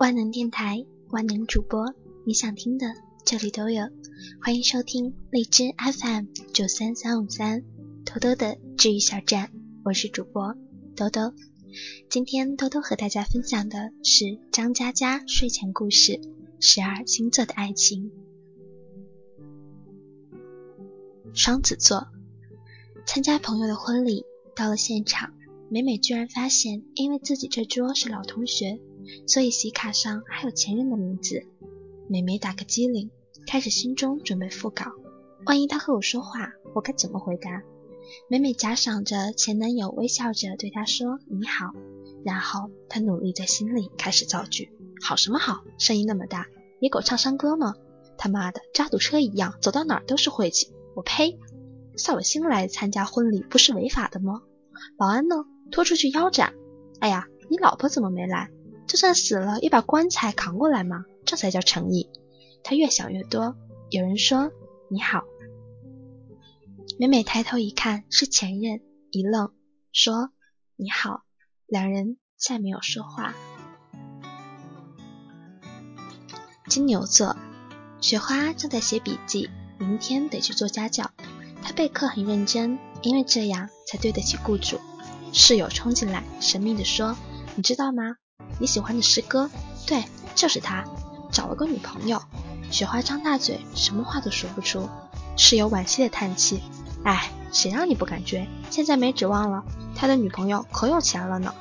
万能电台，万能主播，你想听的这里都有。欢迎收听荔枝 FM 九三三五三，兜兜的治愈小站，我是主播兜兜。今天兜兜和大家分享的是张嘉佳睡前故事：十二星座的爱情。双子座参加朋友的婚礼，到了现场，美美居然发现，因为自己这桌是老同学。所以喜卡上还有前任的名字，美美打个机灵，开始心中准备复稿。万一他和我说话，我该怎么回答？美美假想着前男友微笑着对她说你好，然后她努力在心里开始造句。好什么好？声音那么大，野狗唱山歌吗？他妈的，渣堵车一样，走到哪儿都是晦气。我呸！扫了兴来参加婚礼不是违法的吗？保安呢？拖出去腰斩！哎呀，你老婆怎么没来？就算死了，也把棺材扛过来嘛，这才叫诚意。他越想越多。有人说：“你好。”美美抬头一看，是前任，一愣，说：“你好。”两人再没有说话。金牛座，雪花正在写笔记，明天得去做家教。她备课很认真，因为这样才对得起雇主。室友冲进来，神秘地说：“你知道吗？”你喜欢的师哥，对，就是他，找了个女朋友。雪花张大嘴，什么话都说不出。室友惋惜的叹气，哎，谁让你不敢追？现在没指望了，他的女朋友可有钱了呢。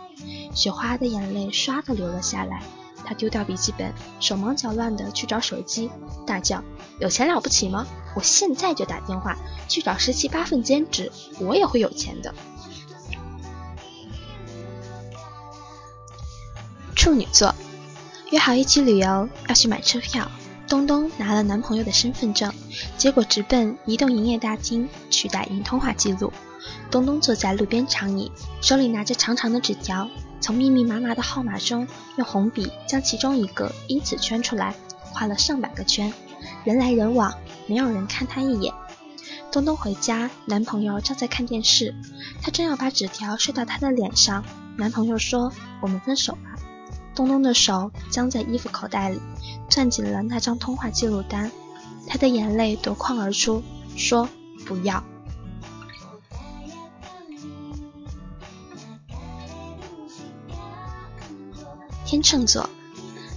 雪花的眼泪唰的流了下来，他丢掉笔记本，手忙脚乱的去找手机，大叫：有钱了不起吗？我现在就打电话去找十七八份兼职，我也会有钱的。处女座约好一起旅游，要去买车票。东东拿了男朋友的身份证，结果直奔移动营业大厅取打印通话记录。东东坐在路边长椅，手里拿着长长的纸条，从密密麻麻的号码中用红笔将其中一个依次圈出来，画了上百个圈。人来人往，没有人看他一眼。东东回家，男朋友正在看电视，他正要把纸条摔到他的脸上，男朋友说：“我们分手吧。”东东的手僵在衣服口袋里，攥紧了那张通话记录单。他的眼泪夺眶而出，说：“不要。”天秤座，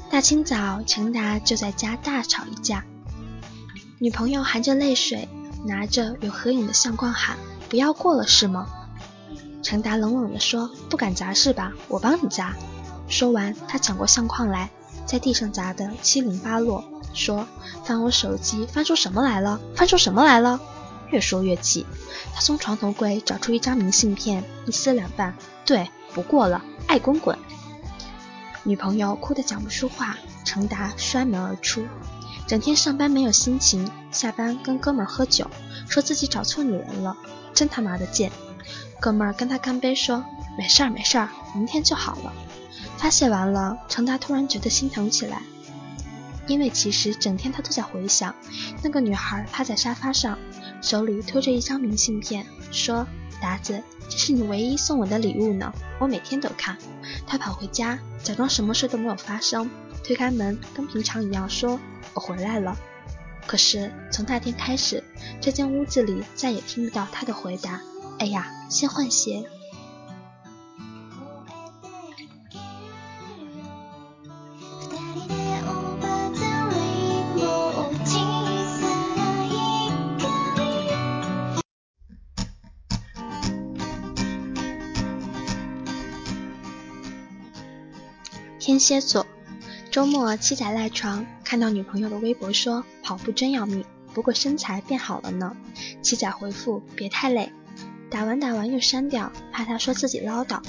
大清早，程达就在家大吵一架。女朋友含着泪水，拿着有合影的相框喊：“不要过了是吗？”程达冷冷地说：“不敢砸是吧？我帮你砸。”说完，他抢过相框来，在地上砸得七零八落，说：“翻我手机，翻出什么来了？翻出什么来了？”越说越气，他从床头柜找出一张明信片，一撕两半，对，不过了，爱滚滚。女朋友哭得讲不出话，程达摔门而出，整天上班没有心情，下班跟哥们喝酒，说自己找错女人了，真他妈的贱。哥们儿跟他干杯，说：“没事儿，没事儿，明天就好了。”发泄完了，程达突然觉得心疼起来，因为其实整天他都在回想那个女孩趴在沙发上，手里托着一张明信片，说：“达子，这是你唯一送我的礼物呢，我每天都看。”他跑回家，假装什么事都没有发生，推开门，跟平常一样说：“我回来了。”可是从那天开始，这间屋子里再也听不到他的回答。哎呀，先换鞋。天蝎座，周末七仔赖床，看到女朋友的微博说跑步真要命，不过身材变好了呢。七仔回复别太累，打完打完又删掉，怕他说自己唠叨。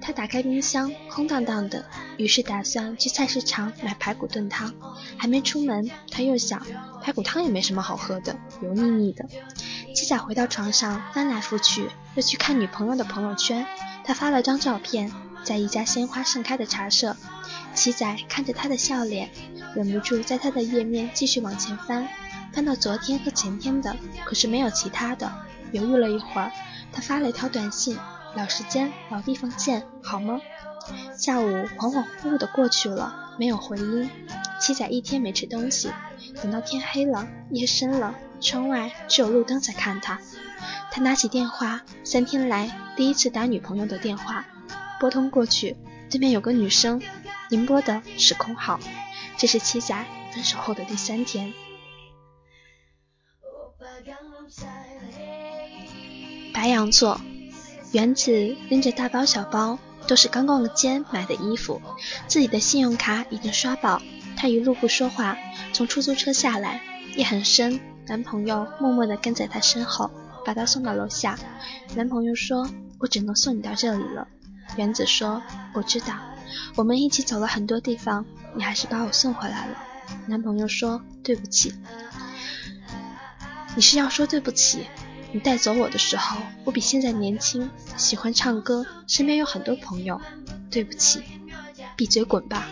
他打开冰箱，空荡荡的，于是打算去菜市场买排骨炖汤。还没出门，他又想排骨汤也没什么好喝的，油腻腻的。七仔回到床上，翻来覆去，又去看女朋友的朋友圈。他发了张照片，在一家鲜花盛开的茶社。七仔看着他的笑脸，忍不住在他的页面继续往前翻，翻到昨天和前天的，可是没有其他的。犹豫了一会儿，他发了一条短信，老时间老地方见，好吗？下午恍恍惚惚的过去了，没有回音。七仔一天没吃东西，等到天黑了，夜深了，窗外只有路灯在看他。他拿起电话，三天来第一次打女朋友的电话，拨通过去，对面有个女生，您拨的是空号。这是七仔分手后的第三天。白羊座，原子拎着大包小包，都是刚逛了街买的衣服，自己的信用卡已经刷爆。他一路不说话，从出租车下来，夜很深，男朋友默默地跟在他身后，把他送到楼下。男朋友说：“我只能送你到这里了。”原子说：“我知道，我们一起走了很多地方，你还是把我送回来了。”男朋友说：“对不起。”你是要说对不起？你带走我的时候，我比现在年轻，喜欢唱歌，身边有很多朋友。对不起，闭嘴滚吧！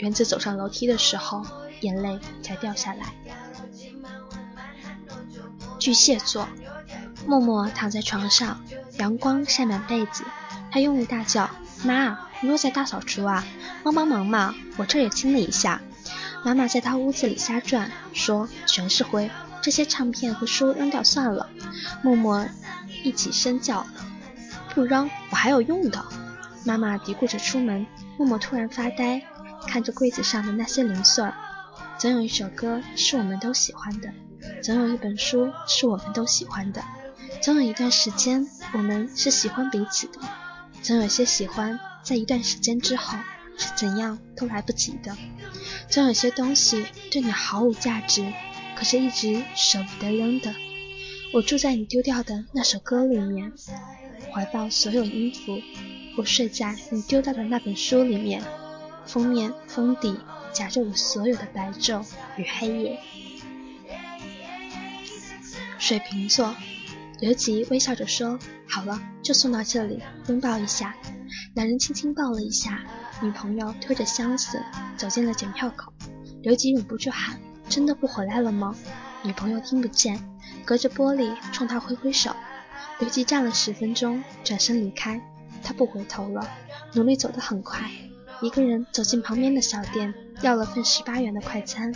原子走上楼梯的时候，眼泪才掉下来。巨蟹座，默默躺在床上，阳光晒满被子，他用力大叫：“妈，你又在大扫除啊？帮帮忙嘛，我这也清理一下。”妈妈在他屋子里瞎转，说：“全是灰。”这些唱片和书扔掉算了。默默一起身叫：“不扔，我还有用的。”妈妈嘀咕着出门。默默突然发呆，看着柜子上的那些零碎儿。总有一首歌是我们都喜欢的，总有一本书是我们都喜欢的，总有一段时间我们是喜欢彼此的，总有些喜欢在一段时间之后是怎样都来不及的，总有些东西对你毫无价值。可是，一直舍不得扔的。我住在你丢掉的那首歌里面，怀抱所有音符。我睡在你丢掉的那本书里面，封面封底夹着我所有的白昼与黑夜。水瓶座，刘吉微笑着说：“好了，就送到这里，拥抱一下。”两人轻轻抱了一下，女朋友推着箱子走进了检票口，刘吉忍不住喊。真的不回来了吗？女朋友听不见，隔着玻璃冲他挥挥手。刘吉站了十分钟，转身离开。他不回头了，努力走得很快，一个人走进旁边的小店，要了份十八元的快餐，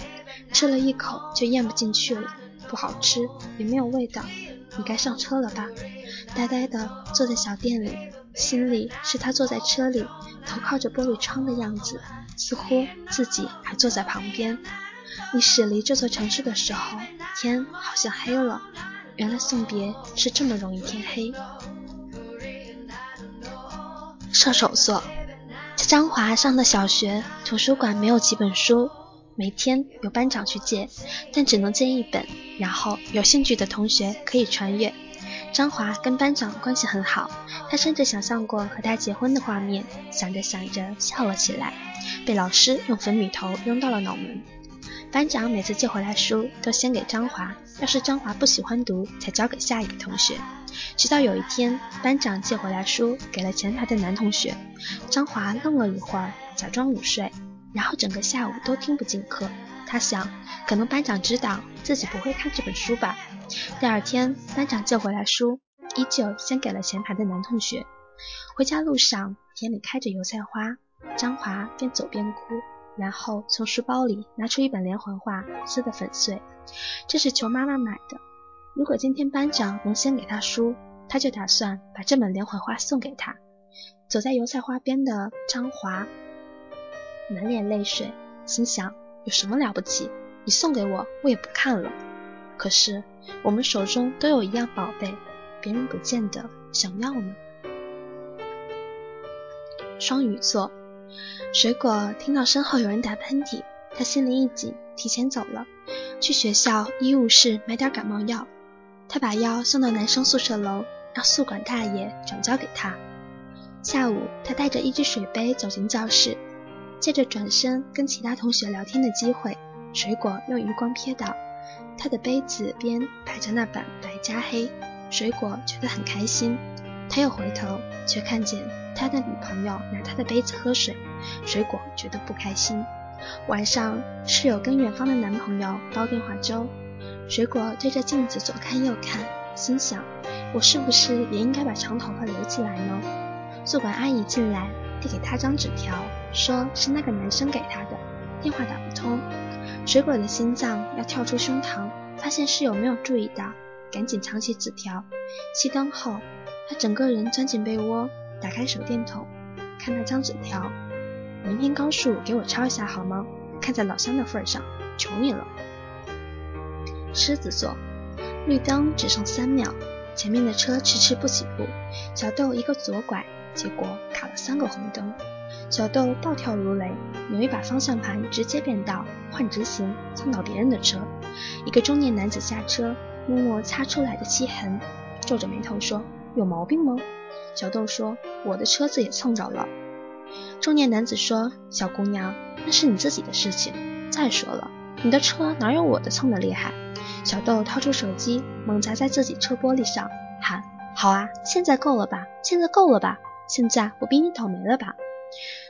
吃了一口就咽不进去了，不好吃，也没有味道。你该上车了吧？呆呆地坐在小店里，心里是他坐在车里，头靠着玻璃窗的样子，似乎自己还坐在旁边。你驶离这座城市的时候，天好像黑了。原来送别是这么容易天黑。射手座，张华上的小学图书馆没有几本书，每天有班长去借，但只能借一本，然后有兴趣的同学可以传阅。张华跟班长关系很好，他甚至想象过和他结婚的画面，想着想着笑了起来，被老师用粉笔头扔到了脑门。班长每次借回来书都先给张华，要是张华不喜欢读，才交给下一个同学。直到有一天，班长借回来书给了前排的男同学，张华愣了一会儿，假装午睡，然后整个下午都听不进课。他想，可能班长知道自己不会看这本书吧。第二天，班长借回来书，依旧先给了前排的男同学。回家路上，田里开着油菜花，张华边走边哭。然后从书包里拿出一本连环画，撕得粉碎。这是求妈妈买的。如果今天班长能先给他书，他就打算把这本连环画送给他。走在油菜花边的张华满脸泪水，心想：有什么了不起？你送给我，我也不看了。可是我们手中都有一样宝贝，别人不见得想要呢。双鱼座。水果听到身后有人打喷嚏，他心里一紧，提前走了，去学校医务室买点感冒药。他把药送到男生宿舍楼，让宿管大爷转交给他。下午，他带着一只水杯走进教室，借着转身跟其他同学聊天的机会，水果用余光瞥到他的杯子边摆着那本白加黑，水果觉得很开心。他又回头，却看见。他的女朋友拿他的杯子喝水，水果觉得不开心。晚上，室友跟远方的男朋友煲电话粥，水果对着镜子左看右看，心想：我是不是也应该把长头发留起来呢？宿管阿姨进来，递给他张纸条，说是那个男生给他的，电话打不通。水果的心脏要跳出胸膛，发现室友没有注意到，赶紧藏起纸条。熄灯后，他整个人钻进被窝，打开手电筒，看那张纸条。明天高数给我抄一下好吗？看在老乡的份上，求你了。狮子座，绿灯只剩三秒，前面的车迟迟不起步，小豆一个左拐，结果卡了三个红灯。小豆暴跳如雷，扭一把方向盘，直接变道换直行，蹭到别人的车。一个中年男子下车，摸摸擦出来的漆痕，皱着眉头说：“有毛病吗？”小豆说：“我的车子也蹭着了。”中年男子说：“小姑娘，那是你自己的事情。再说了，你的车哪有我的蹭的厉害？”小豆掏出手机，猛砸在自己车玻璃上，喊：“好啊，现在够了吧？现在够了吧？现在我比你倒霉了吧？”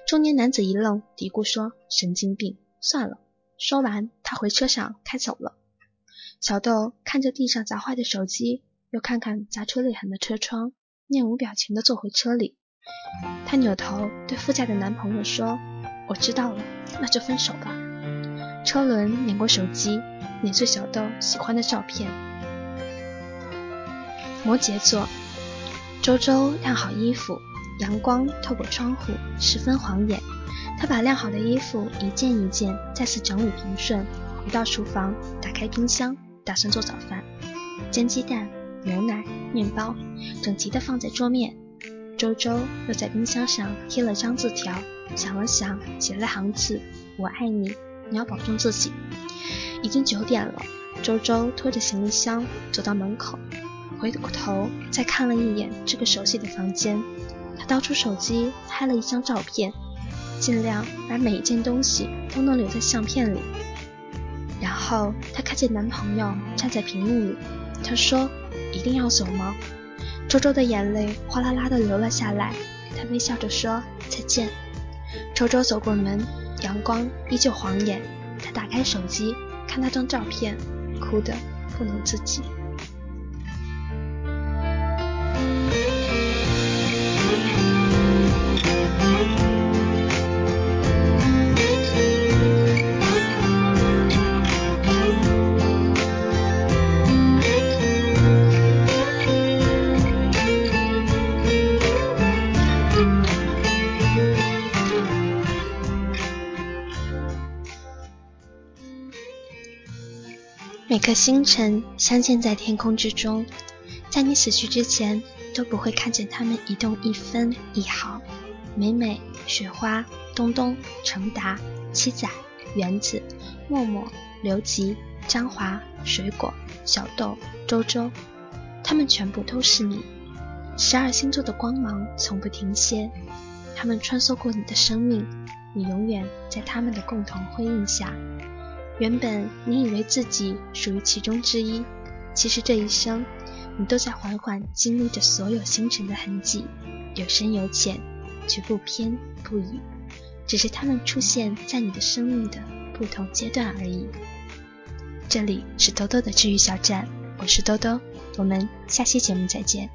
中年男子一愣，嘀咕说：“神经病，算了。”说完，他回车上开走了。小豆看着地上砸坏的手机，又看看砸出裂痕的车窗，面无表情地坐回车里。她扭头对副驾的男朋友说：“我知道了，那就分手吧。”车轮碾过手机。碾碎小豆喜欢的照片。摩羯座，周周晾好衣服，阳光透过窗户，十分晃眼。他把晾好的衣服一件一件再次整理平顺，回到厨房，打开冰箱，打算做早饭。煎鸡蛋、牛奶、面包，整齐的放在桌面。周周又在冰箱上贴了张字条，想了想，写了行字：“我爱你，你要保重自己。”已经九点了，周周拖着行李箱走到门口，回过头再看了一眼这个熟悉的房间，他掏出手机拍了一张照片，尽量把每一件东西都能留在相片里。然后他看见男朋友站在屏幕里，他说：“一定要走吗？”周周的眼泪哗啦啦的流了下来，他微笑着说：“再见。”周周走过门，阳光依旧晃眼，他打开手机。看那张照片，哭得不能自己。每颗星辰镶嵌在天空之中，在你死去之前都不会看见它们移动一分一毫。美美、雪花、东东、程达、七仔、原子、默默、刘吉、张华、水果、小豆、周周，他们全部都是你。十二星座的光芒从不停歇，他们穿梭过你的生命，你永远在他们的共同辉映下。原本你以为自己属于其中之一，其实这一生，你都在缓缓经历着所有星辰的痕迹，有深有浅，却不偏不倚，只是它们出现在你的生命的不同阶段而已。这里是兜兜的治愈小站，我是兜兜，我们下期节目再见。